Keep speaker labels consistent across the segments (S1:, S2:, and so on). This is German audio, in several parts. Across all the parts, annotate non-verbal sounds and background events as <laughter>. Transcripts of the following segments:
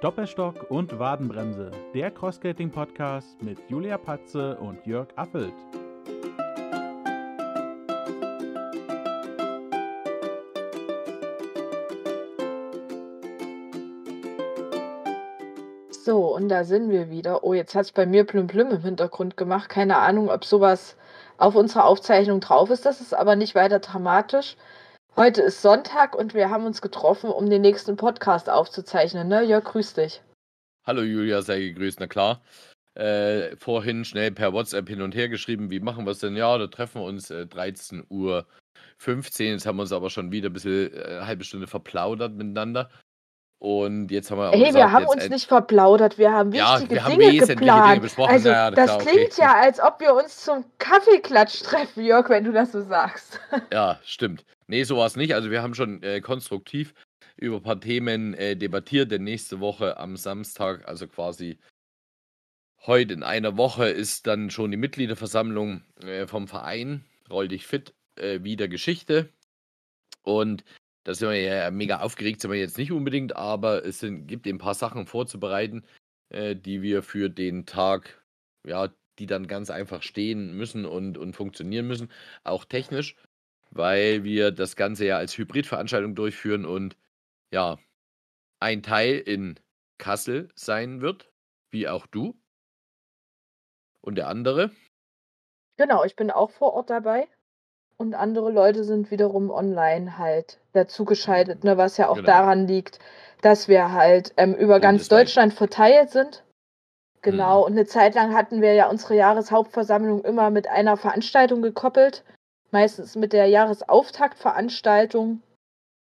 S1: Doppelstock und Wadenbremse, der Crossskating-Podcast mit Julia Patze und Jörg Affelt.
S2: So, und da sind wir wieder. Oh, jetzt hat es bei mir plüm plüm im Hintergrund gemacht. Keine Ahnung, ob sowas auf unserer Aufzeichnung drauf ist. Das ist aber nicht weiter dramatisch. Heute ist Sonntag und wir haben uns getroffen, um den nächsten Podcast aufzuzeichnen. Ne? Jörg, grüß dich.
S3: Hallo Julia, sei gegrüßt, na klar. Äh, vorhin schnell per WhatsApp hin und her geschrieben, wie machen wir es denn? Ja, da treffen wir uns äh, 13 Uhr 15. Jetzt haben wir uns aber schon wieder ein bisschen äh, eine halbe Stunde verplaudert miteinander. Und jetzt haben wir.
S2: Hey, gesagt, wir haben uns nicht verplaudert, wir haben wichtige ja, wir Dinge haben geplant. Dinge besprochen. Also, ja, das klar, klingt okay. ja, als ob wir uns zum Kaffeeklatsch treffen, Jörg, wenn du das so sagst.
S3: Ja, stimmt. Nee, so war es nicht. Also, wir haben schon äh, konstruktiv über ein paar Themen äh, debattiert, denn nächste Woche am Samstag, also quasi heute in einer Woche, ist dann schon die Mitgliederversammlung äh, vom Verein Roll dich fit äh, wieder Geschichte. Und da sind wir ja mega aufgeregt, sind wir jetzt nicht unbedingt, aber es sind, gibt ein paar Sachen vorzubereiten, äh, die wir für den Tag, ja, die dann ganz einfach stehen müssen und, und funktionieren müssen, auch technisch, weil wir das Ganze ja als Hybridveranstaltung durchführen und ja, ein Teil in Kassel sein wird, wie auch du. Und der andere?
S2: Genau, ich bin auch vor Ort dabei. Und andere Leute sind wiederum online halt dazugeschaltet, ne, was ja auch genau. daran liegt, dass wir halt ähm, über ganz Deutschland verteilt sind. Genau, mhm. und eine Zeit lang hatten wir ja unsere Jahreshauptversammlung immer mit einer Veranstaltung gekoppelt, meistens mit der Jahresauftaktveranstaltung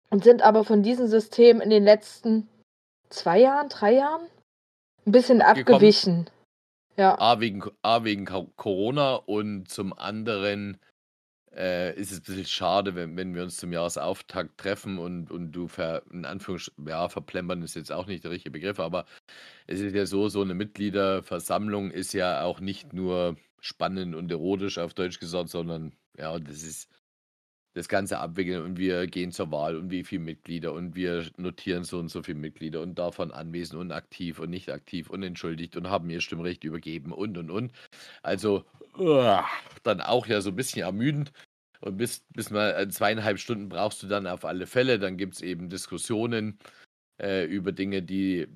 S2: und sind aber von diesem System in den letzten zwei Jahren, drei Jahren ein bisschen abgewichen.
S3: Ja. A wegen, A wegen Corona und zum anderen äh, ist es ein bisschen schade, wenn, wenn wir uns zum Jahresauftakt treffen und, und du ver, in Anführungsstrichen, ja, verplempern ist jetzt auch nicht der richtige Begriff, aber es ist ja so, so eine Mitgliederversammlung ist ja auch nicht nur spannend und erotisch auf Deutsch gesagt, sondern ja, das ist das Ganze abwickeln und wir gehen zur Wahl und wie viele Mitglieder und wir notieren so und so viele Mitglieder und davon anwesend und aktiv und nicht aktiv und entschuldigt und haben ihr Stimmrecht übergeben und und und. Also dann auch ja so ein bisschen ermüdend. Und bis, bis mal äh, zweieinhalb Stunden brauchst du dann auf alle Fälle. Dann gibt es eben Diskussionen äh, über Dinge, die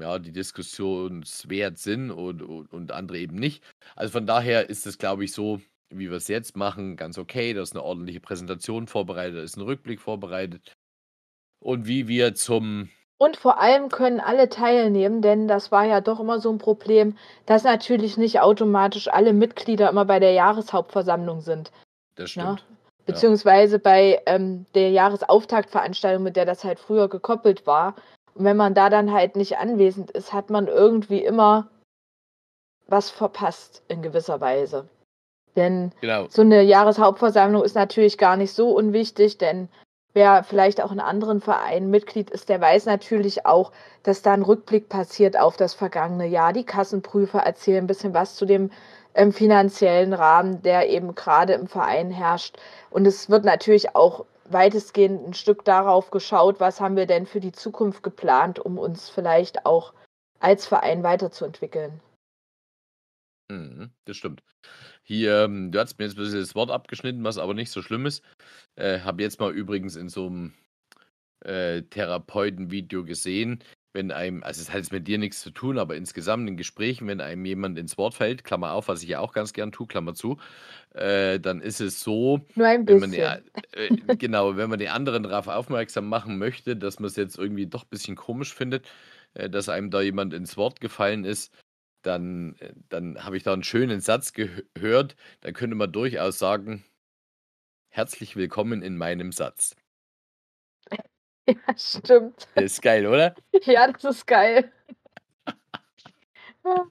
S3: ja die diskussionswert sind und, und, und andere eben nicht. Also von daher ist es, glaube ich, so, wie wir es jetzt machen, ganz okay. Da ist eine ordentliche Präsentation vorbereitet, da ist ein Rückblick vorbereitet. Und wie wir zum
S2: und vor allem können alle teilnehmen, denn das war ja doch immer so ein Problem, dass natürlich nicht automatisch alle Mitglieder immer bei der Jahreshauptversammlung sind.
S3: Das ne? stimmt.
S2: Ja? Beziehungsweise bei ähm, der Jahresauftaktveranstaltung, mit der das halt früher gekoppelt war. Und wenn man da dann halt nicht anwesend ist, hat man irgendwie immer was verpasst in gewisser Weise. Denn genau. so eine Jahreshauptversammlung ist natürlich gar nicht so unwichtig, denn wer vielleicht auch in anderen Vereinen Mitglied ist, der weiß natürlich auch, dass da ein Rückblick passiert auf das vergangene Jahr. Die Kassenprüfer erzählen ein bisschen was zu dem ähm, finanziellen Rahmen, der eben gerade im Verein herrscht. Und es wird natürlich auch weitestgehend ein Stück darauf geschaut, was haben wir denn für die Zukunft geplant, um uns vielleicht auch als Verein weiterzuentwickeln.
S3: Mhm, das stimmt. Hier, ähm, du hast mir jetzt ein bisschen das Wort abgeschnitten, was aber nicht so schlimm ist. Äh, Habe jetzt mal übrigens in so einem äh, Therapeuten-Video gesehen, wenn einem, also es hat jetzt mit dir nichts zu tun, aber insgesamt in Gesprächen, wenn einem jemand ins Wort fällt, Klammer auf, was ich ja auch ganz gern tue, Klammer zu, äh, dann ist es so,
S2: Nur ein
S3: wenn
S2: man die,
S3: äh, <laughs> genau, wenn man den anderen darauf aufmerksam machen möchte, dass man es jetzt irgendwie doch ein bisschen komisch findet, äh, dass einem da jemand ins Wort gefallen ist, dann, äh, dann habe ich da einen schönen Satz gehört. Da könnte man durchaus sagen, herzlich willkommen in meinem Satz. <laughs>
S2: Ja, stimmt.
S3: Das ist geil, oder? <laughs>
S2: Ja, das ist geil. <laughs>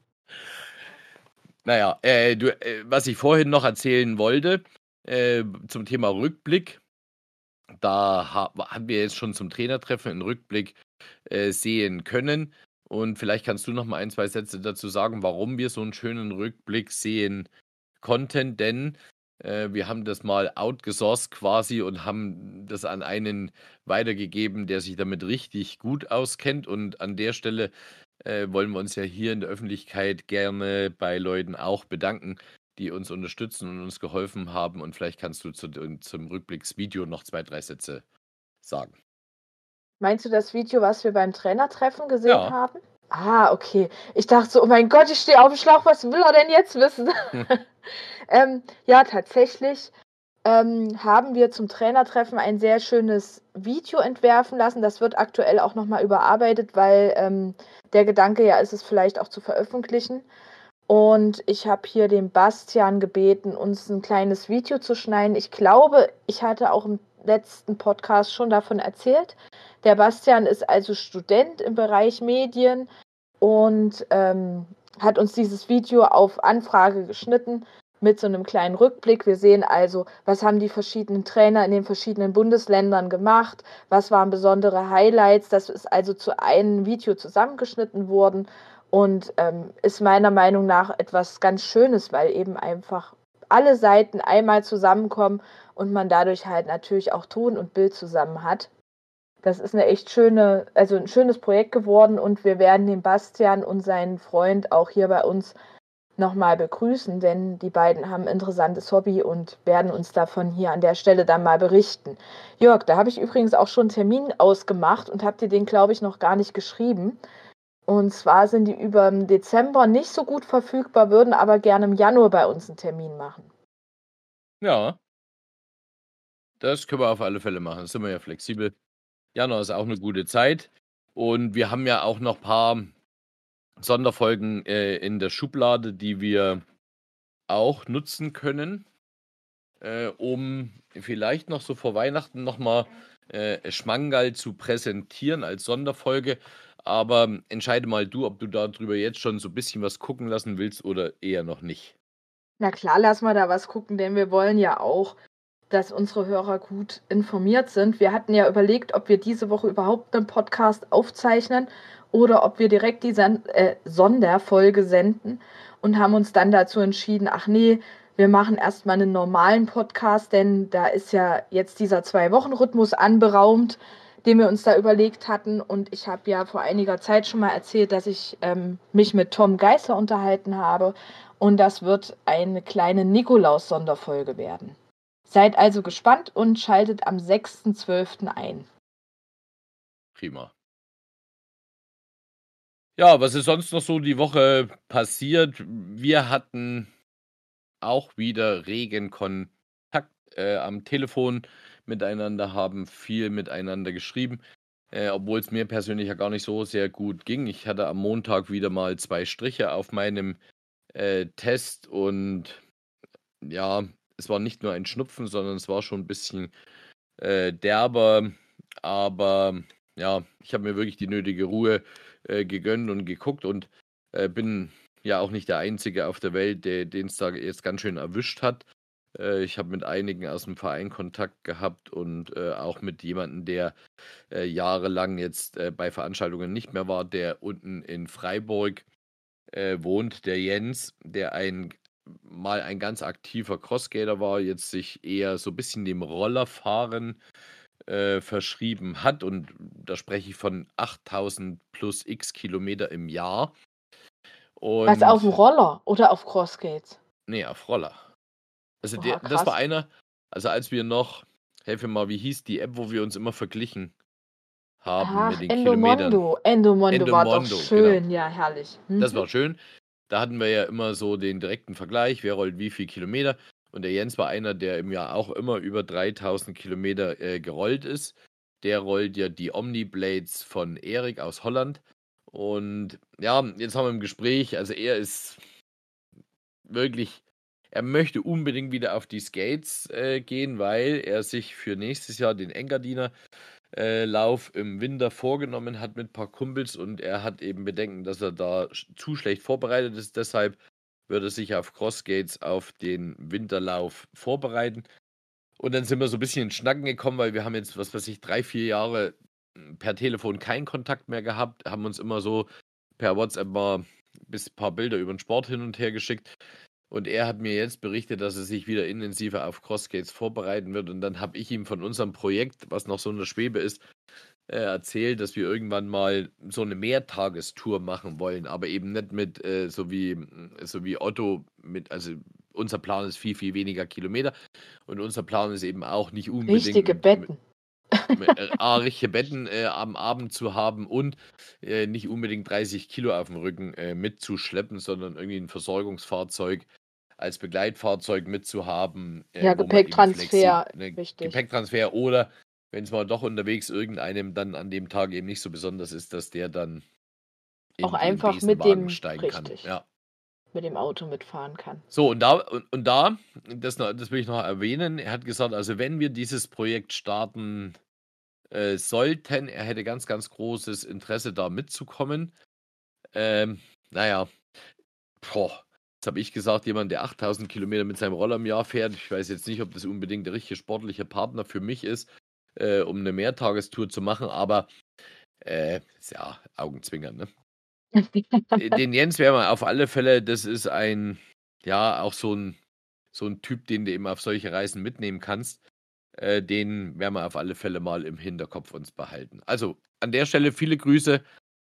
S3: naja, äh, du, äh, was ich vorhin noch erzählen wollte, äh, zum Thema Rückblick. Da ha haben wir jetzt schon zum Trainertreffen einen Rückblick äh, sehen können. Und vielleicht kannst du noch mal ein, zwei Sätze dazu sagen, warum wir so einen schönen Rückblick sehen konnten. Denn Äh, wir haben das mal outgesourced quasi und haben das an einen weitergegeben, der sich damit richtig gut auskennt. Und an der Stelle äh, wollen wir uns ja hier in der Öffentlichkeit gerne bei Leuten auch bedanken, die uns unterstützen und uns geholfen haben. Und vielleicht kannst du zu, zum Rückblicksvideo noch zwei, drei Sätze sagen.
S2: Meinst du das Video, was wir beim Trainertreffen gesehen ja. haben? Ah, okay. Ich dachte so, oh mein Gott, ich stehe auf dem Schlauch, was will er denn jetzt wissen? <laughs> ähm, ja, tatsächlich ähm, haben wir zum Trainertreffen ein sehr schönes Video entwerfen lassen. Das wird aktuell auch nochmal überarbeitet, weil ähm, der Gedanke ja ist, es vielleicht auch zu veröffentlichen. Und ich habe hier den Bastian gebeten, uns ein kleines Video zu schneiden. Ich glaube, ich hatte auch im letzten Podcast schon davon erzählt. Der Bastian ist also Student im Bereich Medien und ähm, hat uns dieses Video auf Anfrage geschnitten mit so einem kleinen Rückblick. Wir sehen also, was haben die verschiedenen Trainer in den verschiedenen Bundesländern gemacht, was waren besondere Highlights. Das ist also zu einem Video zusammengeschnitten worden und ähm, ist meiner Meinung nach etwas ganz Schönes, weil eben einfach alle Seiten einmal zusammenkommen und man dadurch halt natürlich auch Ton und Bild zusammen hat. Das ist eine echt schöne, also ein schönes Projekt geworden und wir werden den Bastian und seinen Freund auch hier bei uns nochmal begrüßen, denn die beiden haben ein interessantes Hobby und werden uns davon hier an der Stelle dann mal berichten. Jörg, da habe ich übrigens auch schon einen Termin ausgemacht und habe dir den, glaube ich, noch gar nicht geschrieben. Und zwar sind die über im Dezember nicht so gut verfügbar, würden aber gerne im Januar bei uns einen Termin machen.
S3: Ja. Das können wir auf alle Fälle machen. Da sind wir ja flexibel. Januar ist auch eine gute Zeit. Und wir haben ja auch noch ein paar Sonderfolgen äh, in der Schublade, die wir auch nutzen können, äh, um vielleicht noch so vor Weihnachten nochmal äh, Schmangal zu präsentieren als Sonderfolge. Aber entscheide mal du, ob du darüber jetzt schon so ein bisschen was gucken lassen willst oder eher noch nicht.
S2: Na klar, lass mal da was gucken, denn wir wollen ja auch, dass unsere Hörer gut informiert sind. Wir hatten ja überlegt, ob wir diese Woche überhaupt einen Podcast aufzeichnen oder ob wir direkt die San äh, Sonderfolge senden und haben uns dann dazu entschieden, ach nee, wir machen erstmal einen normalen Podcast, denn da ist ja jetzt dieser Zwei-Wochen-Rhythmus anberaumt, den wir uns da überlegt hatten. Und ich habe ja vor einiger Zeit schon mal erzählt, dass ich ähm, mich mit Tom Geißler unterhalten habe. Und das wird eine kleine Nikolaus-Sonderfolge werden. Seid also gespannt und schaltet am 6.12. ein.
S3: Prima. Ja, was ist sonst noch so die Woche passiert? Wir hatten auch wieder regen Kontakt äh, am Telefon miteinander, haben viel miteinander geschrieben, äh, obwohl es mir persönlich ja gar nicht so sehr gut ging. Ich hatte am Montag wieder mal zwei Striche auf meinem äh, Test und ja, es war nicht nur ein Schnupfen, sondern es war schon ein bisschen äh, derber, aber ja, ich habe mir wirklich die nötige Ruhe äh, gegönnt und geguckt und äh, bin ja auch nicht der Einzige auf der Welt, den es jetzt ganz schön erwischt hat. Äh, ich habe mit einigen aus dem Verein Kontakt gehabt und äh, auch mit jemandem, der äh, jahrelang jetzt bei Veranstaltungen nicht mehr war, der unten in Freiburg wohnt, der Jens, der ein mal ein ganz aktiver Crossgater war, jetzt sich eher so ein bisschen dem Rollerfahren äh, verschrieben hat. Und da spreche ich von 8000 plus x Kilometer im Jahr.
S2: Und Was auf dem Roller oder auf Crossgates?
S3: Nee, auf Roller. Also der, das war einer, also als wir noch, helfe mir mal, wie hieß die App, wo wir uns immer verglichen haben
S2: Ach, mit den Endomondo. Endomondo, Endomondo war doch genau. schön, genau. ja, herrlich.
S3: Mhm. Das war schön. Da hatten wir ja immer so den direkten Vergleich, wer rollt wie viel Kilometer. Und der Jens war einer, der im Jahr auch immer über 3000 Kilometer äh, gerollt ist. Der rollt ja die Omniblades von Erik aus Holland. Und ja, jetzt haben wir im Gespräch, also er ist wirklich, er möchte unbedingt wieder auf die Skates äh, gehen, weil er sich für nächstes Jahr den Engadiner äh, Lauf im Winter vorgenommen hat mit ein paar Kumpels und er hat eben Bedenken, dass er da zu schlecht vorbereitet ist. Deshalb würde sich auf Crossgates auf den Winterlauf vorbereiten. Und dann sind wir so ein bisschen in Schnacken gekommen, weil wir haben jetzt, was weiß ich, drei, vier Jahre hm, per Telefon keinen Kontakt mehr gehabt, haben uns immer so per WhatsApp mal bis ein paar Bilder über den Sport hin und her geschickt. Und er hat mir jetzt berichtet, dass er sich wieder intensiver auf Crossgates vorbereiten wird. Und dann habe ich ihm von unserem Projekt, was noch so in der Schwebe ist, äh, erzählt, dass wir irgendwann mal so eine Mehrtagestour machen wollen, aber eben nicht mit äh, so wie so wie Otto mit, also unser Plan ist viel, viel weniger Kilometer und unser Plan ist eben auch nicht unbedingt
S2: Richtige Betten.
S3: äh, A, richtige Betten äh, am Abend zu haben und äh, nicht unbedingt 30 Kilo auf dem Rücken äh, mitzuschleppen, sondern irgendwie ein Versorgungsfahrzeug als Begleitfahrzeug mitzuhaben.
S2: Ja,
S3: äh, eben
S2: Gepäcktransfer,
S3: flexi- ne,
S2: richtig.
S3: Gepäcktransfer oder wenn es mal doch unterwegs irgendeinem dann an dem Tag eben nicht so besonders ist, dass der dann
S2: Auch einfach mit dem-
S3: steigen kann.
S2: richtig.
S3: Ja.
S2: mit dem Auto mitfahren kann.
S3: So, und da, und, und da, das, das will ich noch erwähnen, er hat gesagt, also wenn wir dieses Projekt starten äh, sollten, er hätte ganz, ganz großes Interesse da mitzukommen. Ähm, naja, boah, jetzt habe ich gesagt, jemand, der 8000 Kilometer mit seinem Roller im Jahr fährt, ich weiß jetzt nicht, ob das unbedingt der richtige sportliche Partner für mich ist, äh, um eine Mehrtagestour zu machen, aber äh, ist ja Augenzwinkern, ne? Äh, den <laughs> Jens wäre man auf alle Fälle, das ist ein, ja, auch so ein, so ein Typ, den du eben auf solche Reisen mitnehmen kannst. Äh, den werden wir auf alle Fälle mal im Hinterkopf uns behalten. Also an der Stelle viele Grüße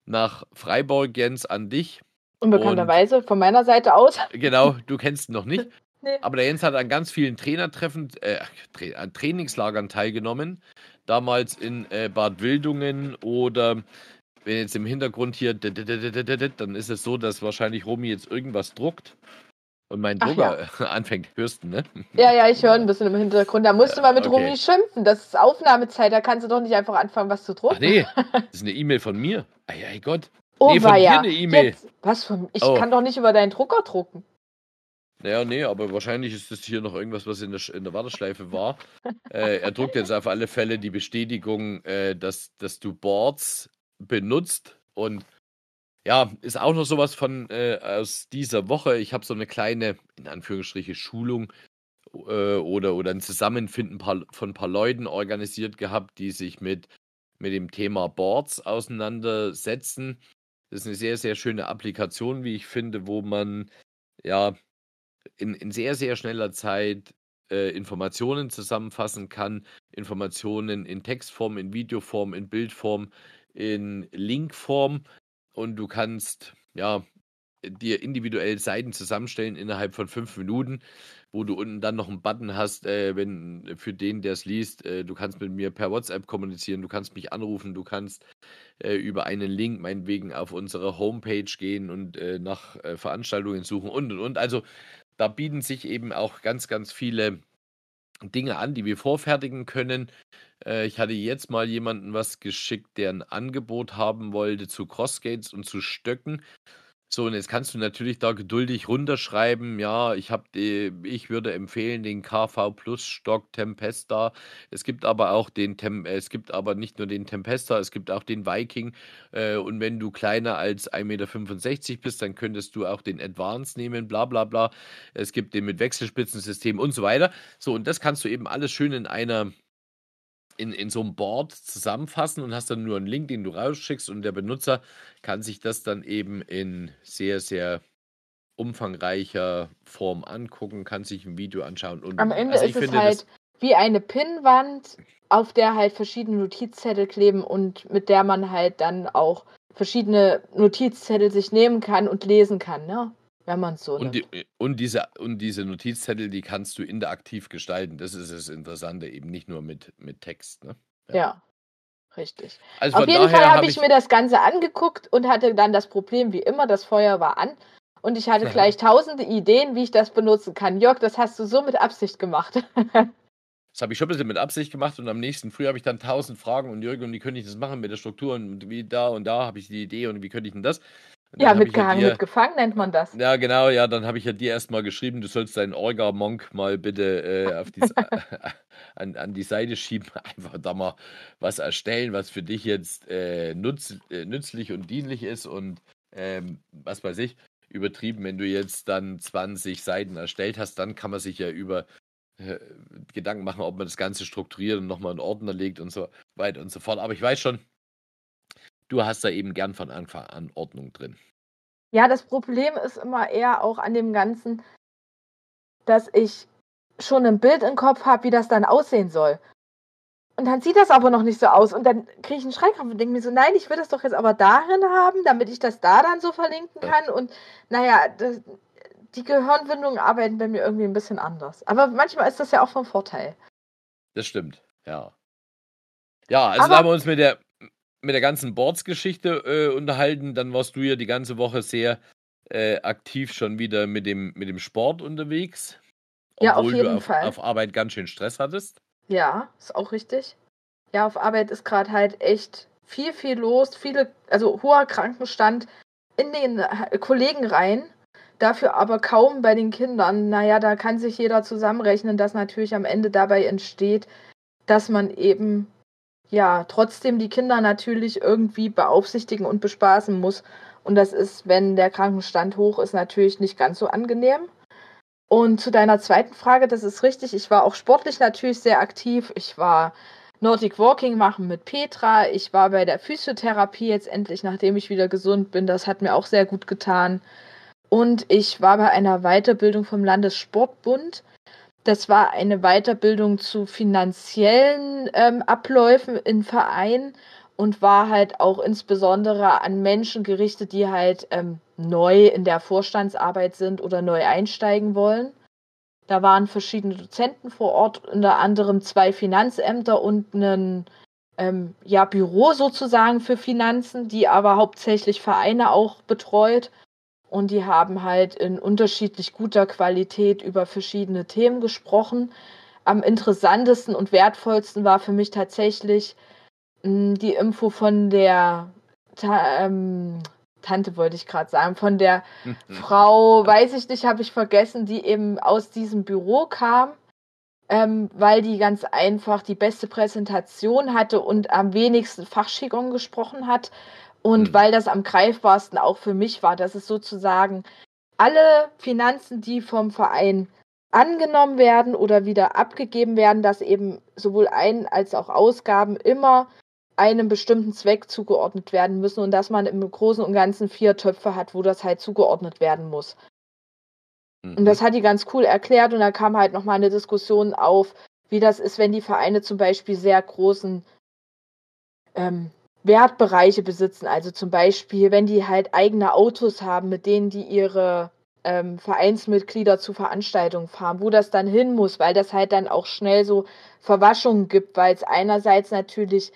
S3: nach Freiburg, Jens, an dich.
S2: Unbekannterweise von meiner Seite aus. <laughs>
S3: Genau, du kennst ihn noch nicht. <laughs>
S2: Nee.
S3: Aber der Jens hat an ganz vielen Trainertreffen, äh, Tra an Trainingslagern teilgenommen. Damals in äh, Bad Wildungen oder wenn jetzt im Hintergrund hier, dann ist es so, dass wahrscheinlich Romy jetzt irgendwas druckt und mein Drucker <laughs> anfängt, hörst du, ne?
S2: Ja, ja, ich höre ein bisschen im Hintergrund. Da musst du mal mit
S3: Okay.
S2: Romy schimpfen. Das ist Aufnahmezeit. Da kannst du doch nicht einfach anfangen, was zu drucken.
S3: Ach nee, das ist eine E-Mail von mir. Ei, ei Gott.
S2: Oh,
S3: nee, von
S2: weia.
S3: dir eine E-Mail.
S2: Was von. Ich
S3: Oh.
S2: kann doch nicht über deinen Drucker drucken.
S3: Naja, nee, aber wahrscheinlich ist das hier noch irgendwas, was in der, in der Warteschleife war. <laughs> äh, er druckt jetzt auf alle Fälle die Bestätigung, äh, dass, dass du Boards benutzt. Und ja, ist auch noch sowas von äh, aus dieser Woche. Ich habe so eine kleine, in Anführungsstriche, Schulung äh, oder, oder ein Zusammenfinden von ein paar Leuten organisiert gehabt, die sich mit, mit dem Thema Boards auseinandersetzen. Das ist eine sehr, sehr schöne Applikation, wie ich finde, wo man ja in, in sehr, sehr schneller Zeit äh, Informationen zusammenfassen kann. Informationen in Textform, in Videoform, in Bildform, in Linkform. Und du kannst ja dir individuell Seiten zusammenstellen innerhalb von fünf Minuten, wo du unten dann noch einen Button hast, äh, wenn für den, der es liest, äh, du kannst mit mir per WhatsApp kommunizieren, du kannst mich anrufen, du kannst äh, über einen Link meinetwegen auf unsere Homepage gehen und äh, nach äh, Veranstaltungen suchen und und und. Also da bieten sich eben auch ganz, ganz viele Dinge an, die wir vorfertigen können. Äh, ich hatte jetzt mal jemanden was geschickt, der ein Angebot haben wollte zu Crossgates und zu Stöcken. So, und jetzt kannst du natürlich da geduldig runterschreiben, ja, ich habe ich würde empfehlen den KV Plus Stock Tempesta. Es gibt aber auch den Tem es gibt aber nicht nur den Tempesta, es gibt auch den Viking. Äh, und wenn du kleiner als 1,65 Meter bist, dann könntest du auch den Advance nehmen, bla bla bla. Es gibt den mit Wechselspitzensystem und so weiter. So, und das kannst du eben alles schön in einer in, in so einem Board zusammenfassen und hast dann nur einen Link, den du rausschickst und der Benutzer kann sich das dann eben in sehr, sehr umfangreicher Form angucken, kann sich ein Video anschauen und
S2: Am. Ende
S3: Also
S2: ist es halt wie eine Pinnwand, auf der halt verschiedene Notizzettel kleben und mit der man halt dann auch verschiedene Notizzettel sich nehmen kann und lesen kann, ne? Wenn man es so
S3: und,
S2: nimmt.
S3: die, und, diese, und diese Notizzettel, die kannst du interaktiv gestalten. Das ist das Interessante, eben nicht nur mit, mit Text. Ne?
S2: Ja, richtig.
S3: Also
S2: Auf jeden Fall habe
S3: habe
S2: ich mir das Ganze angeguckt und hatte dann das Problem wie immer, das Feuer war an. Und ich hatte
S3: Ja. <laughs>
S2: gleich tausende Ideen, wie ich das benutzen kann. Jörg, das hast du so mit Absicht gemacht. <laughs>
S3: Das habe ich schon ein bisschen mit Absicht gemacht und am nächsten Früh habe ich dann tausend Fragen und Jürgen, und wie könnte ich das machen mit der Struktur und wie da und da habe ich die Idee und wie könnte ich denn das?
S2: Ja, mitgehangen,
S3: dir,
S2: mitgefangen nennt man das.
S3: ja genau, ja, dann habe ich ja dir erstmal geschrieben, du sollst deinen Orga-Monk mal bitte äh, die, <laughs> <laughs> an, an die Seite schieben, <laughs> einfach da mal was erstellen, was für dich jetzt äh, nutz, äh, nützlich und dienlich ist und ähm, was weiß ich, übertrieben, wenn du jetzt dann 20 Seiten erstellt hast, dann kann man sich ja über äh, Gedanken machen, ob man das Ganze strukturiert und nochmal in Ordner legt und so weiter und so fort. Aber ich weiß schon, du hast da eben gern von Anfang an Ordnung drin.
S2: Ja, das Problem ist immer eher auch an dem Ganzen, dass ich schon ein Bild im Kopf habe, wie das dann aussehen soll. Und dann sieht das aber noch nicht so aus. Und dann kriege ich einen Schreikrampf und denke mir so, nein, ich will das doch jetzt aber darin haben, damit ich das da dann so verlinken kann. Und naja, das, die Gehirnwindungen arbeiten bei mir irgendwie ein bisschen anders. Aber manchmal ist das ja auch vom Vorteil.
S3: Das stimmt, ja. Ja, also aber, da haben wir uns mit der, mit der ganzen Boards-Geschichte äh, unterhalten. Dann warst du ja die ganze Woche sehr äh, aktiv schon wieder mit dem, mit dem Sport unterwegs.
S2: Ja, auf jeden
S3: du auf,
S2: Fall.
S3: auf Arbeit ganz schön Stress hattest.
S2: Ja, ist auch richtig. Ja, auf Arbeit ist gerade halt echt viel, viel los. Viele, also hoher Krankenstand in den äh, Kollegenreihen. Dafür aber kaum bei den Kindern. Naja, da kann sich jeder zusammenrechnen, dass natürlich am Ende dabei entsteht, dass man eben ja trotzdem die Kinder natürlich irgendwie beaufsichtigen und bespaßen muss. Und das ist, wenn der Krankenstand hoch ist, natürlich nicht ganz so angenehm. Und zu deiner zweiten Frage, das ist richtig. Ich war auch sportlich natürlich sehr aktiv. Ich war Nordic Walking machen mit Petra. Ich war bei der Physiotherapie jetzt endlich, nachdem ich wieder gesund bin. Das hat mir auch sehr gut getan. Und ich war bei einer Weiterbildung vom Landessportbund. Das war eine Weiterbildung zu finanziellen ähm, Abläufen in Vereinen und war halt auch insbesondere an Menschen gerichtet, die halt ähm, neu in der Vorstandsarbeit sind oder neu einsteigen wollen. Da waren verschiedene Dozenten vor Ort, unter anderem zwei Finanzämter und ein ähm, ja, Büro sozusagen für Finanzen, die aber hauptsächlich Vereine auch betreut. Und die haben halt in unterschiedlich guter Qualität über verschiedene Themen gesprochen. Am interessantesten und wertvollsten war für mich tatsächlich hm, die Info von der Ta ähm, Tante, wollte ich gerade sagen, von der <laughs> Frau, weiß ich nicht, habe ich vergessen, die eben aus diesem Büro kam, ähm, weil die ganz einfach die beste Präsentation hatte und am wenigsten Fachjargon gesprochen hat. Und mhm. weil das am greifbarsten auch für mich war, dass es sozusagen alle Finanzen, die vom Verein angenommen werden oder wieder abgegeben werden, dass eben sowohl Ein- als auch Ausgaben immer einem bestimmten Zweck zugeordnet werden müssen und dass man im Großen und Ganzen vier Töpfe hat, wo das halt zugeordnet werden muss. Mhm. Und das hat die ganz cool erklärt und da kam halt nochmal eine Diskussion auf, wie das ist, wenn die Vereine zum Beispiel sehr großen ähm, Wertbereiche besitzen. Also zum Beispiel, wenn die halt eigene Autos haben, mit denen die ihre ähm, Vereinsmitglieder zu Veranstaltungen fahren, wo das dann hin muss, weil das halt dann auch schnell so Verwaschungen gibt, weil es einerseits natürlich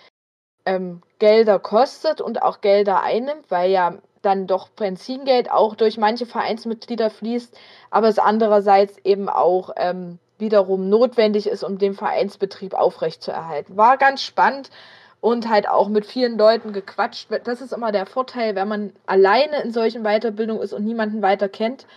S2: ähm, Gelder kostet und auch Gelder einnimmt, weil ja dann doch Benzingeld auch durch manche Vereinsmitglieder fließt, aber es andererseits eben auch ähm, wiederum notwendig ist, um den Vereinsbetrieb aufrechtzuerhalten. War ganz spannend und halt auch mit vielen Leuten gequatscht. Das ist immer der Vorteil, wenn man alleine in solchen Weiterbildungen ist und niemanden weiter kennt,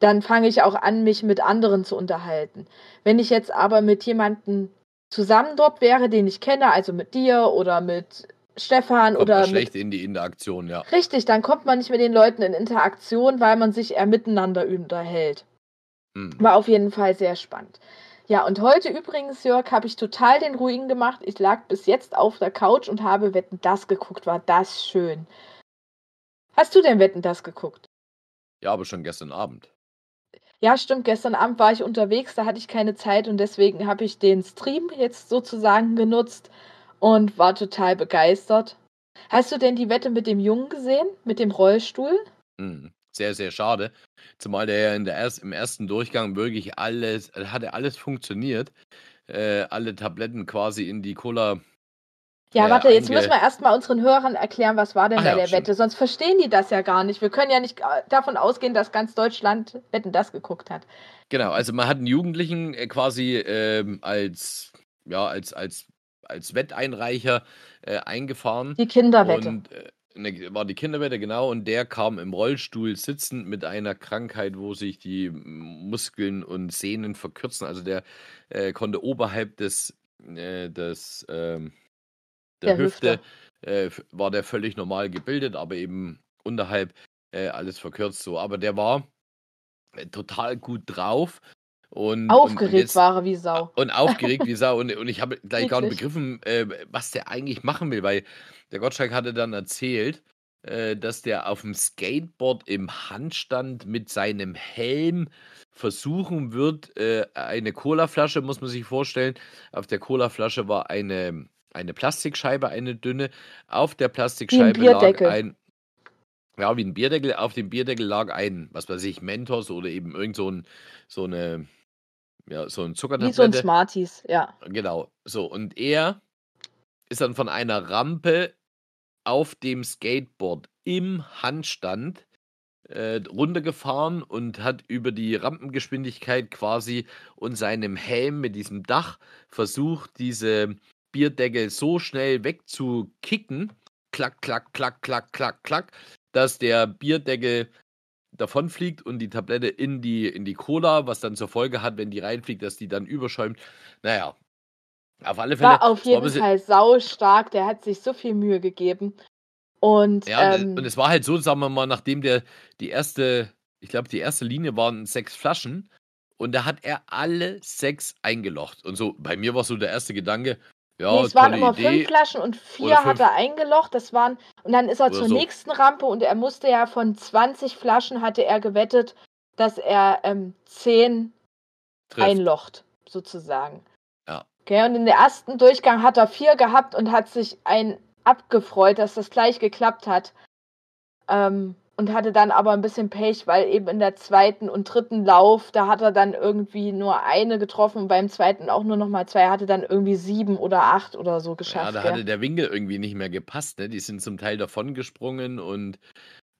S2: dann fange ich auch an, mich mit anderen zu unterhalten. Wenn ich jetzt aber mit jemandem zusammen dort wäre, den ich kenne, also mit dir oder mit Stefan
S3: kommt
S2: oder.
S3: Man schlecht
S2: mit...
S3: in die Interaktion, ja.
S2: Richtig, dann kommt man nicht mit den Leuten in Interaktion, weil man sich eher miteinander unterhält. Hm. War auf jeden Fall sehr spannend. Ja, und heute übrigens, Jörg, habe ich total den Ruhigen gemacht. Ich lag bis jetzt auf der Couch und habe Wetten das geguckt. War das schön. Hast du denn Wetten das geguckt?
S3: Ja, aber schon gestern Abend.
S2: Ja, stimmt. Gestern Abend war ich unterwegs, da hatte ich keine Zeit und deswegen habe ich den Stream jetzt sozusagen genutzt und war total begeistert. Hast du denn die Wette mit dem Jungen gesehen? Mit dem Rollstuhl?
S3: Hm, sehr, sehr schade. Zumal der ja in der erst, im ersten Durchgang wirklich alles, hatte alles funktioniert. Äh, alle Tabletten quasi in die Cola
S2: ja, warte, jetzt müssen wir erstmal unseren Hörern erklären, was war denn Ach bei ja, der stimmt. Wette. Sonst verstehen die das ja gar nicht. Wir können ja nicht äh, davon ausgehen, dass ganz Deutschland Wetten das geguckt hat.
S3: Genau, also man hat einen Jugendlichen äh, quasi ähm, als, ja, als, als, als Wetteinreicher äh, eingefahren.
S2: Die Kinderwette.
S3: Und, äh, war die Kinderwette, genau, und der kam im Rollstuhl sitzend mit einer Krankheit, wo sich die Muskeln und Sehnen verkürzen. Also der äh, konnte oberhalb des, äh, des ähm, der, der Hüfte, Hüfte. Äh, war der völlig normal gebildet, aber eben unterhalb äh, alles verkürzt so. Aber der war äh, total gut drauf. Und,
S2: aufgeregt und jetzt, war er wie Sau.
S3: Und aufgeregt <laughs> wie Sau. Und, und ich habe gleich gar nicht begriffen, äh, was der eigentlich machen will, weil der Gottschalk hatte dann erzählt, äh, dass der auf dem Skateboard im Handstand mit seinem Helm versuchen wird, äh, eine Colaflasche, muss man sich vorstellen. Auf der Colaflasche war eine, eine Plastikscheibe, eine dünne. Auf der Plastikscheibe lag ein. Ja, wie ein Bierdeckel. Auf dem Bierdeckel lag ein, was weiß ich, Mentos oder eben irgend so, ein, so eine, ja, so ein Zuckertablette. Wie so ein
S2: Smarties, ja.
S3: Genau. So, und er ist dann von einer Rampe auf dem Skateboard im Handstand äh, runtergefahren und hat über die Rampengeschwindigkeit quasi und seinem Helm mit diesem Dach versucht, diese Bierdeckel so schnell wegzukicken, klack, klack, klack, klack, klack, klack, dass der Bierdeckel davonfliegt und die Tablette in die, in die Cola, was dann zur Folge hat, wenn die reinfliegt, dass die dann überschäumt. Naja, auf alle Fälle.
S2: War auf jeden Fall sau stark. Der hat sich so viel Mühe gegeben. Und,
S3: ja,
S2: ähm,
S3: und es war halt so, sagen wir mal, nachdem der die erste, ich glaube, die erste Linie waren sechs Flaschen und da hat er alle sechs eingelocht. Und so, bei mir war so der erste Gedanke, ja, nee,
S2: es waren immer Idee. fünf Flaschen und vier hat er eingelocht. Das waren, und dann ist er zur so. nächsten Rampe und er musste ja von 20 Flaschen hatte er gewettet, dass er ähm, zehn Trifft. einlocht, sozusagen. Okay, und in der ersten Durchgang hat er vier gehabt und hat sich ein abgefreut, dass das gleich geklappt hat. Ähm, und hatte dann aber ein bisschen Pech, weil eben in der zweiten und dritten Lauf, da hat er dann irgendwie nur eine getroffen und beim zweiten auch nur noch mal zwei, hatte dann irgendwie sieben oder acht oder so geschafft.
S3: Ja, da hatte der Winkel irgendwie nicht mehr gepasst, ne? Die sind zum Teil davon gesprungen und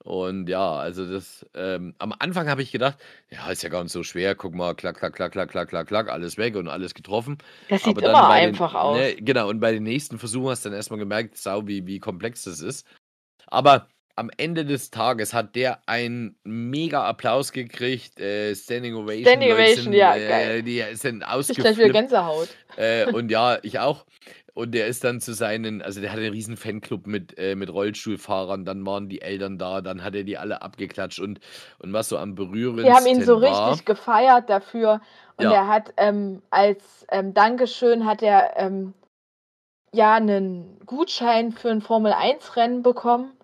S3: und ja, also das, ähm, am Anfang habe ich gedacht, ja, ist ja gar nicht so schwer, guck mal, klack, klack, klack, klack, klack, klack, klack, alles weg und alles getroffen.
S2: Das sieht Aber immer einfach
S3: den,
S2: aus.
S3: Ne, genau, und bei den nächsten Versuchen hast du dann erstmal gemerkt, sau, wie, wie komplex das ist. Aber am Ende des Tages hat der einen mega Applaus gekriegt, äh, Standing Ovation.
S2: Standing Ovation, sind, ja,
S3: äh,
S2: geil.
S3: Die sind ausgeflippt. Ich gleich wieder
S2: Gänsehaut.
S3: Äh, und ja, <laughs> ich auch. Und der ist dann zu seinen, also der hatte einen riesen Fanclub mit, äh, mit Rollstuhlfahrern, dann waren die Eltern da, dann hat er die alle abgeklatscht und, und was so am berührendsten
S2: Die haben ihn so war, richtig gefeiert dafür. Und ja. er hat ähm, als ähm, Dankeschön hat er ähm, ja einen Gutschein für ein Formel-1-Rennen bekommen.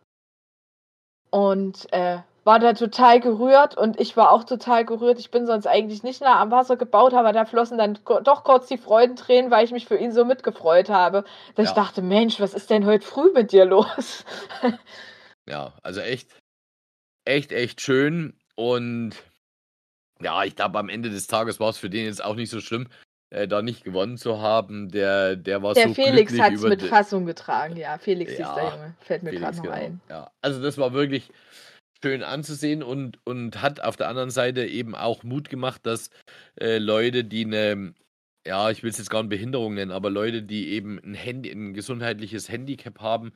S2: Und äh, war da total gerührt und ich war auch total gerührt. Ich bin sonst eigentlich nicht nah am Wasser gebaut, aber da flossen dann doch kurz die Freudentränen, weil ich mich für ihn so mitgefreut habe. Dass ja. ich dachte, Mensch, was ist denn heute früh mit dir los? <laughs>
S3: ja, also echt, echt, echt schön. Und ja, ich glaube, am Ende des Tages war es für den jetzt auch nicht so schlimm, äh, da nicht gewonnen zu haben. Der, der war
S2: der
S3: so
S2: Felix hat es mit Fassung getragen, ja. Felix ja, ist der Junge, fällt mir gerade noch
S3: genau.
S2: ein.
S3: Ja, also das war wirklich schön anzusehen und, und hat auf der anderen Seite eben auch Mut gemacht, dass äh, Leute, die eine, ja, ich will es jetzt gar nicht Behinderung nennen, aber Leute, die eben ein Handy, ein gesundheitliches Handicap haben,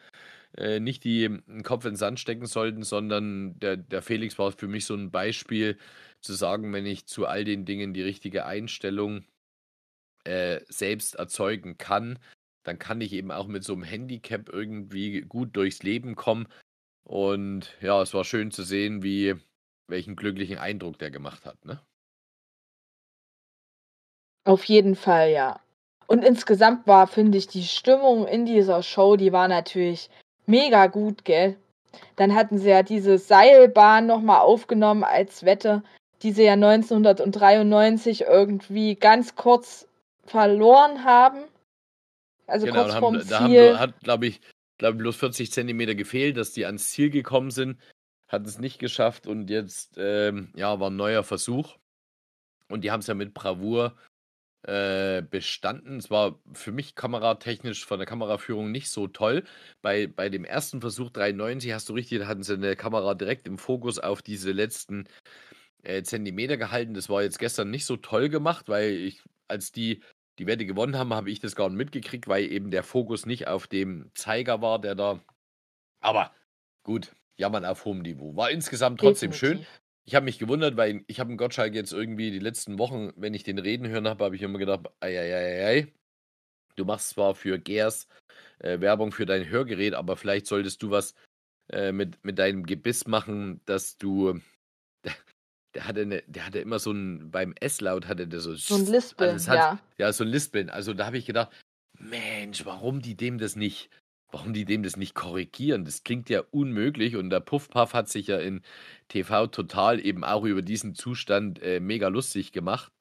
S3: äh, nicht die den Kopf in den Sand stecken sollten, sondern der, der Felix war für mich so ein Beispiel zu sagen, wenn ich zu all den Dingen die richtige Einstellung äh, selbst erzeugen kann, dann kann ich eben auch mit so einem Handicap irgendwie gut durchs Leben kommen. Und ja, es war schön zu sehen, wie welchen glücklichen Eindruck der gemacht hat, ne?
S2: Auf jeden Fall, ja. Und insgesamt war, finde ich, die Stimmung in dieser Show, die war natürlich mega gut, gell? Dann hatten sie ja diese Seilbahn nochmal aufgenommen als Wette, die sie ja 1993 irgendwie ganz kurz verloren haben. Also genau, kurz vorm
S3: Ziel. Da haben, hat, glaube ich, glaube bloß 40 Zentimeter gefehlt, dass die ans Ziel gekommen sind. Hat es nicht geschafft und jetzt ähm, ja, war ein neuer Versuch. Und die haben es ja mit Bravour äh, bestanden. Es war für mich kameratechnisch von der Kameraführung nicht so toll. Bei, bei dem ersten Versuch 93 hast du richtig, da hatten sie eine Kamera direkt im Fokus auf diese letzten äh, Zentimeter gehalten. Das war jetzt gestern nicht so toll gemacht, weil ich, als die die Wette gewonnen haben, habe ich das gar nicht mitgekriegt, weil eben der Fokus nicht auf dem Zeiger war, der da. Aber gut, jammern auf hohem Niveau. War insgesamt trotzdem Definitiv. schön. Ich habe mich gewundert, weil ich habe einen Gottschalk jetzt irgendwie die letzten Wochen, wenn ich den reden hören habe, habe ich immer gedacht, ei, ei, ei, ei. du machst zwar für Gers äh, Werbung für dein Hörgerät, aber vielleicht solltest du was äh, mit, mit deinem Gebiss machen, dass du der hatte, eine, der hatte immer so ein, beim S-Laut hatte der so.
S2: So ein Lispeln, also hat, ja.
S3: Ja, so ein Lispeln. Also da habe ich gedacht, Mensch, warum die dem das nicht, warum die dem das nicht korrigieren. Das klingt ja unmöglich und der Puffpuff hat sich ja in TV total eben auch über diesen Zustand äh, mega lustig gemacht.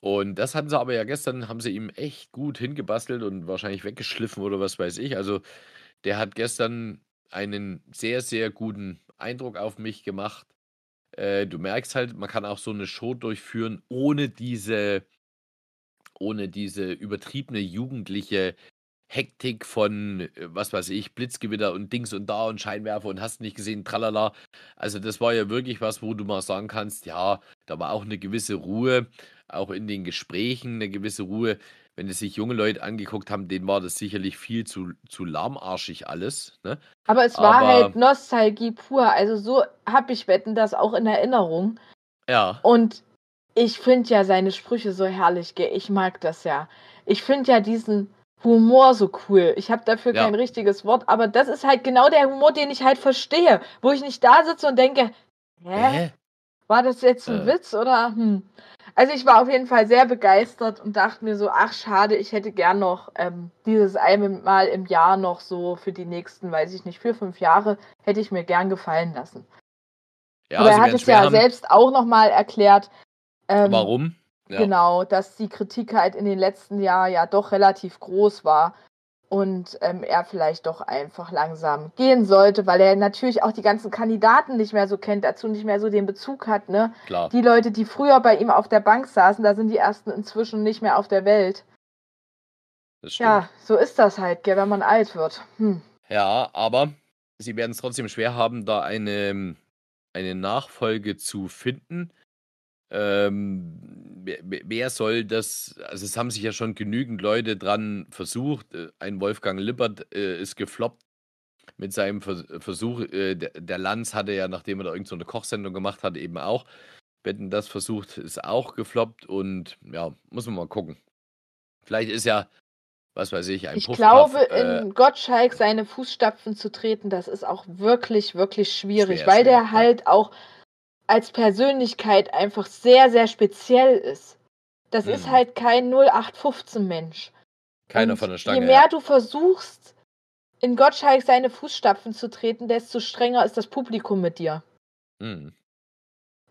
S3: Und das hatten sie aber ja gestern, haben sie ihm echt gut hingebastelt und wahrscheinlich weggeschliffen oder was weiß ich. Also der hat gestern einen sehr, sehr guten Eindruck auf mich gemacht. Äh, du merkst halt, man kann auch so eine Show durchführen, ohne diese, ohne diese übertriebene jugendliche Hektik von, äh, was weiß ich, Blitzgewitter und Dings und da und Scheinwerfer und hast nicht gesehen, tralala. Also das war ja wirklich was, wo du mal sagen kannst, ja, da war auch eine gewisse Ruhe, auch in den Gesprächen eine gewisse Ruhe. Wenn es sich junge Leute angeguckt haben, denen war das sicherlich viel zu, zu lahmarschig alles. Ne?
S2: Aber es war halt Aber, halt Nostalgie pur. Also so habe ich Wetten das auch in Erinnerung.
S3: Ja.
S2: Und ich finde ja seine Sprüche so herrlich, gell? ich mag das ja. Ich finde ja diesen Humor so cool. Ich habe dafür ja. kein richtiges Wort, aber das ist halt genau der Humor, den ich halt verstehe, wo ich nicht da sitze und denke, hä? hä? War das jetzt ein äh. Witz oder? Hm. Also ich war auf jeden Fall sehr begeistert und dachte mir so, ach schade, ich hätte gern noch ähm, dieses einmal im Jahr noch so für die nächsten, weiß ich nicht, vier, fünf Jahre, hätte ich mir gern gefallen lassen. Ja, Aber er hat es ja haben. selbst auch nochmal erklärt.
S3: Ähm, Warum?
S2: Ja. Genau, dass die Kritik halt in den letzten Jahren ja doch relativ groß war und ähm, er vielleicht doch einfach langsam gehen sollte, weil er natürlich auch die ganzen Kandidaten nicht mehr so kennt, dazu nicht mehr so den Bezug hat. Ne?
S3: Klar.
S2: Die Leute, die früher bei ihm auf der Bank saßen, da sind die ersten inzwischen nicht mehr auf der Welt. Ja, so ist das halt, gell, wenn man alt wird. Hm.
S3: Ja, aber sie werden es trotzdem schwer haben, da eine, eine Nachfolge zu finden. Ähm, wer, soll das, also es haben sich ja schon genügend Leute dran versucht. Äh, ein Wolfgang Lippert äh, ist gefloppt mit seinem Versuch. Äh, der, der Lanz hatte ja, nachdem er da irgendeine so Kochsendung gemacht hat, eben auch. Wetten, das versucht, ist auch gefloppt und ja, muss man mal gucken. Vielleicht ist ja, was weiß ich, ein
S2: Ich Puffpuff, glaube, äh, in Gottschalk seine Fußstapfen zu treten, das ist auch wirklich, wirklich schwierig, schwer, weil schwer, der halt auch als Persönlichkeit einfach sehr, sehr speziell ist. Das mhm. ist halt kein 0815-Mensch.
S3: Keiner Und von der Stange.
S2: Je mehr ja. du versuchst, in Gottschalk seine Fußstapfen zu treten, desto strenger ist das Publikum mit dir. Mhm.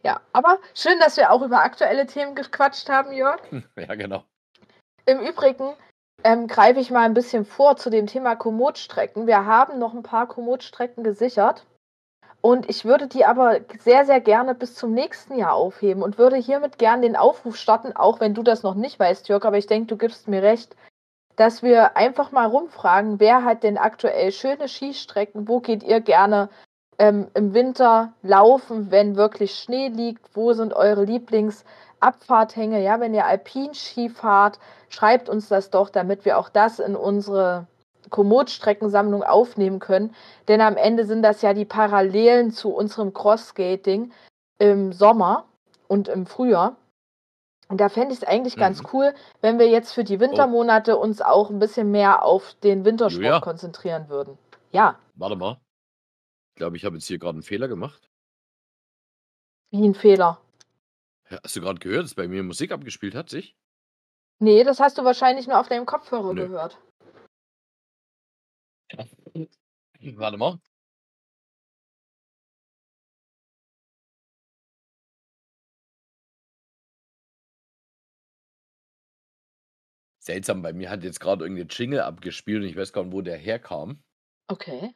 S2: Ja, aber schön, dass wir auch über aktuelle Themen gequatscht haben, Jörg. <laughs>
S3: Ja, genau.
S2: Im Übrigen ähm, greife ich mal ein bisschen vor zu dem Thema Komoot-Strecken. Wir haben noch ein paar Komoot-Strecken gesichert. Und ich würde die aber sehr, sehr gerne bis zum nächsten Jahr aufheben und würde hiermit gerne den Aufruf starten, auch wenn du das noch nicht weißt, Jörg, aber ich denke, du gibst mir recht, dass wir einfach mal rumfragen, wer hat denn aktuell schöne Skistrecken, wo geht ihr gerne ähm, im Winter laufen, wenn wirklich Schnee liegt, wo sind eure Lieblingsabfahrthänge, ja, wenn ihr Alpinski fahrt, schreibt uns das doch, damit wir auch das in unsere Komoot-Streckensammlung aufnehmen können. Denn am Ende sind das ja die Parallelen zu unserem Cross-Skating im Sommer und im Frühjahr. Und da fände ich es eigentlich mhm. ganz cool, wenn wir jetzt für die Wintermonate uns auch ein bisschen mehr auf den Wintersport Julia? konzentrieren würden. Ja.
S3: Warte mal. Ich glaube, ich habe jetzt hier gerade einen Fehler gemacht.
S2: Wie ein Fehler?
S3: Ja, hast du gerade gehört, dass bei mir Musik abgespielt hat, sich?
S2: Nee, das hast du wahrscheinlich nur auf deinem Kopfhörer Nö. gehört.
S3: Warte mal. Seltsam, bei mir hat jetzt gerade irgendein Jingle abgespielt und ich weiß gar nicht, wo der herkam.
S2: Okay.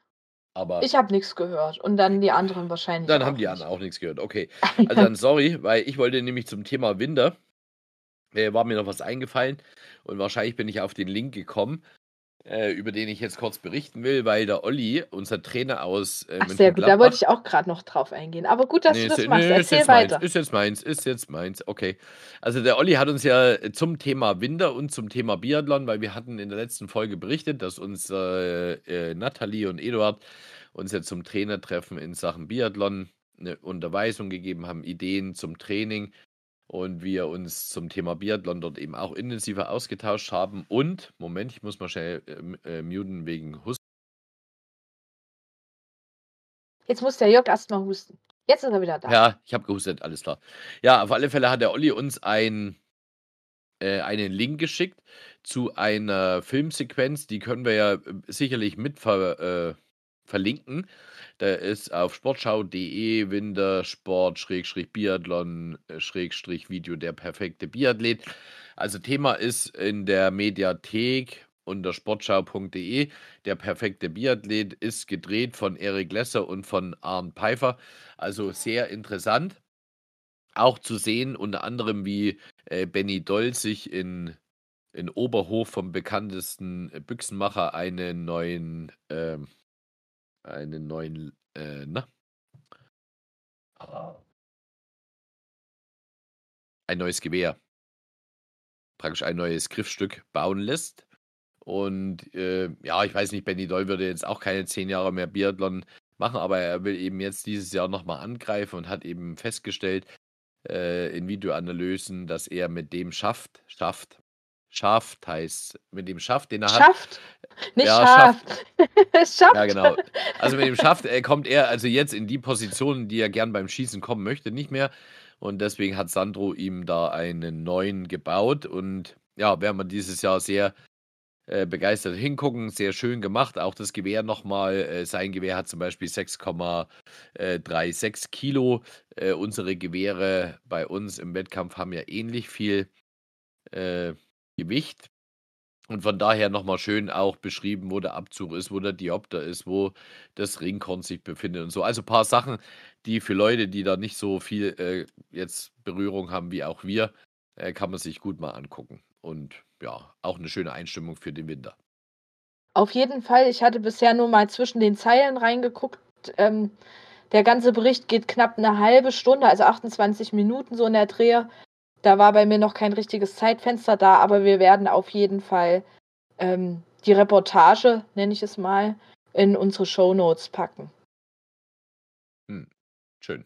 S3: Aber
S2: Ich habe nichts gehört und dann die <laughs> anderen wahrscheinlich
S3: dann haben die anderen auch nichts gehört. Okay. <laughs> Also dann sorry, weil ich wollte nämlich zum Thema Winter, äh, war mir noch was eingefallen und wahrscheinlich bin ich auf den Link gekommen äh, über den ich jetzt kurz berichten will, weil der Olli, unser Trainer aus
S2: äh, Ach, sehr gut, da wollte ich auch gerade noch drauf eingehen. Aber gut, dass nee, du das ist, machst. Nee, Erzähl
S3: ist
S2: weiter.
S3: Meins, ist jetzt meins, ist jetzt meins. Okay. Also der Olli hat uns ja zum Thema Winter und zum Thema Biathlon, weil wir hatten in der letzten Folge berichtet, dass uns äh, äh, Nathalie und Eduard uns ja zum Trainertreffen in Sachen Biathlon eine Unterweisung gegeben haben, Ideen zum Training und wir uns zum Thema Biathlon dort eben auch intensiver ausgetauscht haben. Und, Moment, ich muss mal schnell äh, äh, muten wegen Husten.
S2: Jetzt muss der Jörg erstmal husten. Jetzt ist er wieder da.
S3: Ja, ich habe gehustet, alles klar. Ja, auf alle Fälle hat der Olli uns ein, äh, einen Link geschickt zu einer Filmsequenz, die können wir ja äh, sicherlich mit ver, äh, verlinken. Da ist auf sportschau.de Wintersport Schrägstrich Biathlon äh, Schrägstrich Video der perfekte Biathlet. Also Thema ist in der Mediathek unter sportschau.de. Der perfekte Biathlet ist gedreht von Erik Lesser und von Arndt Pfeiffer. Also sehr interessant. Auch zu sehen, unter anderem, wie äh, Benny Doll sich in, in Oberhof vom bekanntesten Büchsenmacher einen neuen, äh, einen neuen, äh, na? Ein neues Gewehr. Praktisch ein neues Griffstück bauen lässt. Und äh, ja, ich weiß nicht, Benny Doll würde jetzt auch keine zehn Jahre mehr Biathlon machen, aber er will eben jetzt dieses Jahr nochmal angreifen und hat eben festgestellt äh, in Videoanalysen, dass er mit dem schafft, schafft, schafft heißt, mit dem schafft, den er
S2: hat. Schafft, nicht ja, schafft.
S3: schafft. <laughs> Ja, genau. Also mit dem schafft, er kommt er also jetzt in die Position, die er gern beim Schießen kommen möchte, nicht mehr. Und deswegen hat Sandro ihm da einen neuen gebaut und ja, werden wir dieses Jahr sehr äh, begeistert hingucken. Sehr schön gemacht. Auch das Gewehr nochmal. Äh, sein Gewehr hat zum Beispiel 6,36 Kilo. Äh, unsere Gewehre bei uns im Wettkampf haben ja ähnlich viel äh, Gewicht. Und von daher nochmal schön auch beschrieben, wo der Abzug ist, wo der Diopter ist, wo das Ringkorn sich befindet und so. Also ein paar Sachen, die für Leute, die da nicht so viel äh, jetzt Berührung haben wie auch wir, äh, kann man sich gut mal angucken. Und ja, auch eine schöne Einstimmung für den Winter.
S2: Auf jeden Fall. Ich hatte bisher nur mal zwischen den Zeilen reingeguckt. Ähm, der ganze Bericht geht knapp eine halbe Stunde, also 28 Minuten so in der Dreher. Da war bei mir noch kein richtiges Zeitfenster da, aber wir werden auf jeden Fall ähm, die Reportage, nenne ich es mal, in unsere Show Notes packen.
S3: Hm, schön.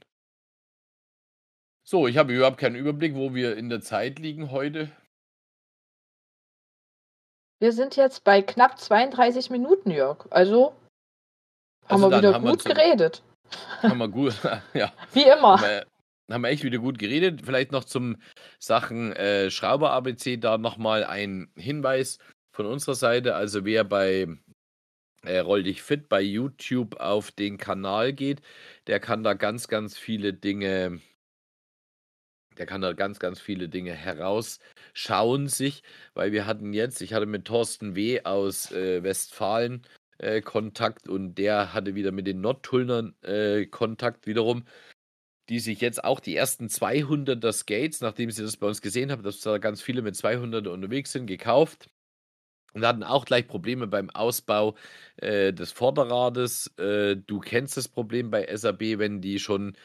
S3: So, ich habe überhaupt keinen Überblick, wo wir in der Zeit liegen heute.
S2: Wir sind jetzt bei knapp 32 Minuten, Jörg. Also, also haben wir wieder haben gut wir geredet.
S3: Haben wir gut, <laughs> ja.
S2: Wie immer.
S3: Haben wir, echt wieder gut geredet. Vielleicht noch zum Sachen äh, Schrauber ABC da nochmal ein Hinweis von unserer Seite. Also wer bei äh, Roll dich fit bei YouTube auf den Kanal geht, der kann da ganz, ganz viele Dinge der kann da ganz, ganz viele Dinge herausschauen sich, weil wir hatten jetzt, ich hatte mit Thorsten W. aus äh, Westfalen äh, Kontakt und der hatte wieder mit den Nordtullnern äh, Kontakt wiederum, die sich jetzt auch die ersten 200er Skates, nachdem sie das bei uns gesehen haben, dass da ganz viele mit 200er unterwegs sind, gekauft. Und hatten auch gleich Probleme beim Ausbau äh, des Vorderrades. Äh, du kennst das Problem bei SAB, wenn die schon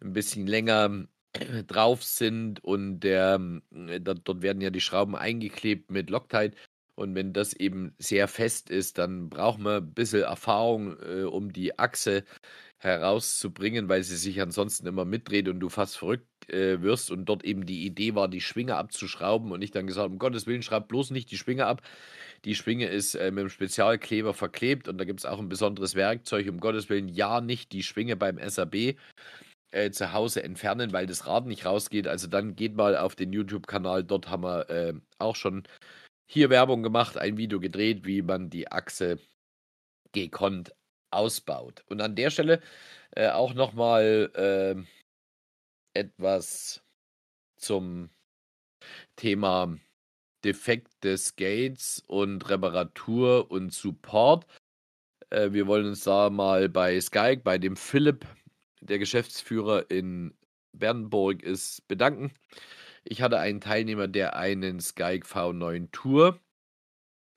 S3: ein bisschen länger drauf sind und der, äh, dort werden ja die Schrauben eingeklebt mit Loctite. Und wenn das eben sehr fest ist, dann braucht man ein bisschen Erfahrung, äh, um die Achse herauszubringen, weil sie sich ansonsten immer mitdreht und du fast verrückt äh, wirst. Und dort eben die Idee war, die Schwinge abzuschrauben. Und ich dann gesagt, um Gottes Willen, schraub bloß nicht die Schwinge ab. Die Schwinge ist äh, mit einem Spezialkleber verklebt und da gibt es auch ein besonderes Werkzeug. Um Gottes Willen, ja, nicht die Schwinge beim SAB äh, zu Hause entfernen, weil das Rad nicht rausgeht. Also dann geht mal auf den YouTube-Kanal. Dort haben wir äh, auch schon hier Werbung gemacht, ein Video gedreht, wie man die Achse gekonnt ausbaut. Und an der Stelle äh, auch nochmal äh, etwas zum Thema Defekt des Gates und Reparatur und Support. Äh, wir wollen uns da mal bei Sky, bei dem Philipp der Geschäftsführer in Bernburg ist, bedanken. Ich hatte einen Teilnehmer, der einen Skype V9 Tour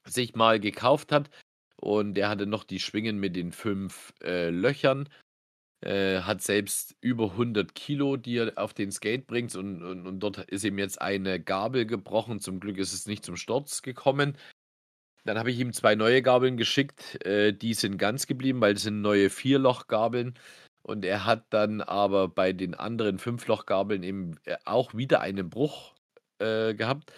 S3: sich mal gekauft hat und der hatte noch die Schwingen mit den fünf äh, Löchern. Äh, hat selbst über 100 Kilo, die er auf den Skate bringt und, und, und, dort ist ihm jetzt eine Gabel gebrochen. Zum Glück ist es nicht zum Sturz gekommen. Dann habe ich ihm zwei neue Gabeln geschickt, äh, die sind ganz geblieben, weil das sind neue Vierlochgabeln. Und er hat dann aber bei den anderen Fünflochgabeln eben äh, auch wieder einen Bruch äh, gehabt.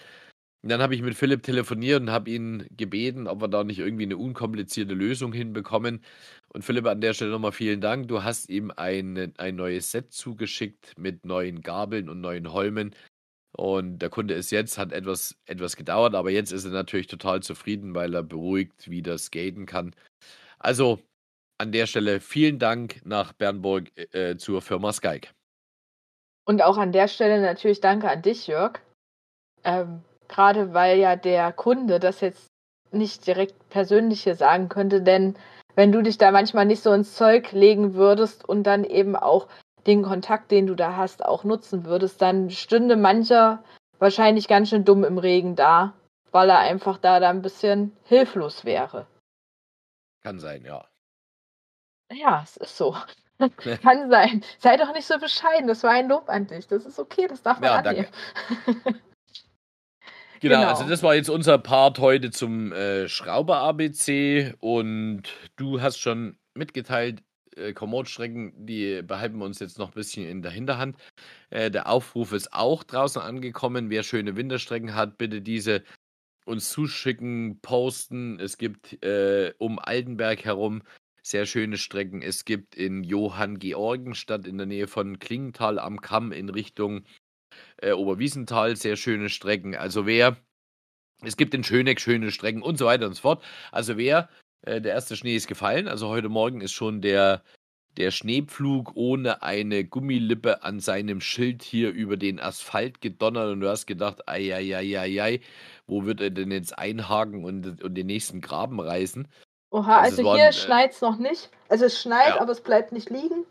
S3: Und dann habe ich mit Philipp telefoniert und habe ihn gebeten, ob wir da nicht irgendwie eine unkomplizierte Lösung hinbekommen. Und Philipp, an der Stelle nochmal vielen Dank. Du hast ihm ein, ein neues Set zugeschickt mit neuen Gabeln und neuen Holmen. Und der Kunde ist jetzt, hat etwas, etwas gedauert, aber jetzt ist er natürlich total zufrieden, weil er beruhigt wieder skaten kann. Also an der Stelle vielen Dank nach Bernburg äh, zur Firma Skyke.
S2: Und auch an der Stelle natürlich danke an dich, Jörg. Ähm, Gerade weil ja der Kunde das jetzt nicht direkt persönlich hier sagen könnte, denn wenn du dich da manchmal nicht so ins Zeug legen würdest und dann eben auch den Kontakt, den du da hast, auch nutzen würdest, dann stünde mancher wahrscheinlich ganz schön dumm im Regen da, weil er einfach da, da ein bisschen hilflos wäre.
S3: Kann sein, ja.
S2: Ja, es ist so. <laughs> Kann sein. Sei doch nicht so bescheiden. Das war ein Lob an dich. Das ist okay, das darf man ja, annehmen.
S3: Danke. Genau, <laughs> genau, also das war jetzt unser Part heute zum äh, Schrauber-ABC und du hast schon mitgeteilt, äh, Komoot-Strecken, die behalten wir uns jetzt noch ein bisschen in der Hinterhand. Äh, der Aufruf ist auch draußen angekommen. Wer schöne Winterstrecken hat, bitte diese uns zuschicken, posten. Es gibt äh, um Altenberg herum sehr schöne Strecken. Es gibt in Johann Georgenstadt in der Nähe von Klingenthal am Kamm in Richtung äh, Oberwiesenthal sehr schöne Strecken. Also wer, es gibt in Schöneck schöne Strecken und so weiter und so fort. Also wer, äh, der erste Schnee ist gefallen. Also heute Morgen ist schon der, der Schneepflug ohne eine Gummilippe an seinem Schild hier über den Asphalt gedonnert und du hast gedacht, ei, ei, ei, ei, ei, wo wird er denn jetzt einhaken und, und den nächsten Graben reißen?
S2: Oha, also, also hier äh, schneit es noch nicht. Also es schneit, ja. aber es bleibt nicht liegen.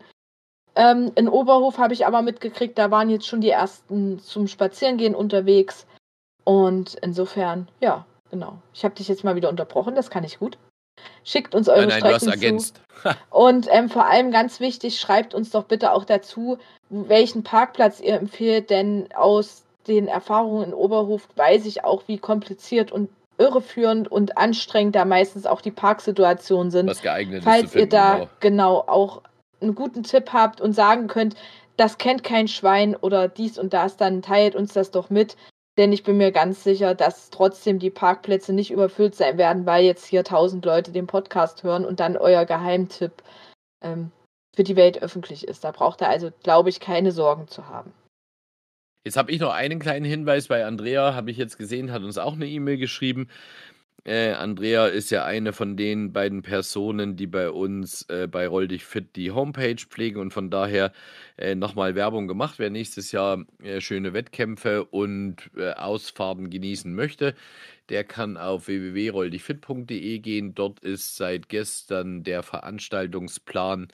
S2: Ähm, in Oberhof habe ich aber mitgekriegt, da waren jetzt schon die ersten zum Spazierengehen unterwegs. Und insofern, ja, genau. Ich habe dich jetzt mal wieder unterbrochen, das kann ich gut. Schickt uns eure nein, nein, Strecken zu. <laughs> Und ähm, vor allem ganz wichtig, schreibt uns doch bitte auch dazu, welchen Parkplatz ihr empfehlt, denn aus den Erfahrungen in Oberhof weiß ich auch, wie kompliziert und irreführend und anstrengend da meistens auch die Parksituationen sind.
S3: Was geeignet
S2: Falls
S3: ist. Falls
S2: ihr da genau. genau auch einen guten Tipp habt und sagen könnt, das kennt kein Schwein oder dies und das, dann teilt uns das doch mit. Denn ich bin mir ganz sicher, dass trotzdem die Parkplätze nicht überfüllt sein werden, weil jetzt hier tausend Leute den Podcast hören und dann euer Geheimtipp ähm, für die Welt öffentlich ist. Da braucht ihr also, glaube ich, keine Sorgen zu haben.
S3: Jetzt habe ich noch einen kleinen Hinweis bei Andrea, habe ich jetzt gesehen, hat uns auch eine E-Mail geschrieben. Äh, Andrea ist ja eine von den beiden Personen, die bei uns äh, bei Roll dich fit die Homepage pflegen und von daher äh, nochmal Werbung gemacht. Wer nächstes Jahr äh, schöne Wettkämpfe und äh, Ausfahrten genießen möchte, der kann auf www.rolldichfit.de gehen. Dort ist seit gestern der Veranstaltungsplan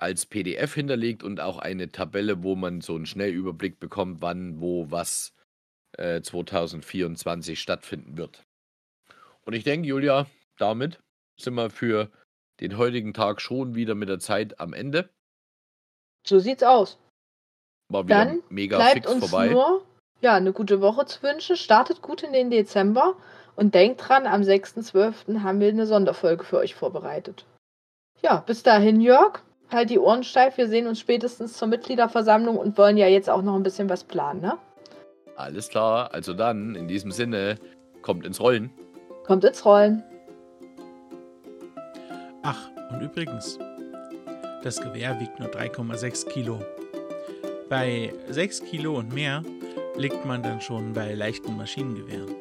S3: als PDF hinterlegt und auch eine Tabelle, wo man so einen Schnellüberblick bekommt, wann, wo, was äh, 2024 stattfinden wird. Und ich denke, Julia, damit sind wir für den heutigen Tag schon wieder mit der Zeit am Ende.
S2: So sieht's aus.
S3: War wieder Dann mega
S2: bleibt
S3: fix
S2: uns
S3: vorbei.
S2: Nur, ja, eine gute Woche zu wünschen. Startet gut in den Dezember und denkt dran, am 6.12. haben wir eine Sonderfolge für euch vorbereitet. Ja, bis dahin, Jörg halt die Ohren steif. Wir sehen uns spätestens zur Mitgliederversammlung und wollen ja jetzt auch noch ein bisschen was planen, ne?
S3: Alles klar. Also dann, in diesem Sinne, kommt ins Rollen.
S2: Kommt ins Rollen.
S1: Ach, und übrigens, das Gewehr wiegt nur 3,6 Kilo. Bei 6 Kilo und mehr liegt man dann schon bei leichten Maschinengewehren.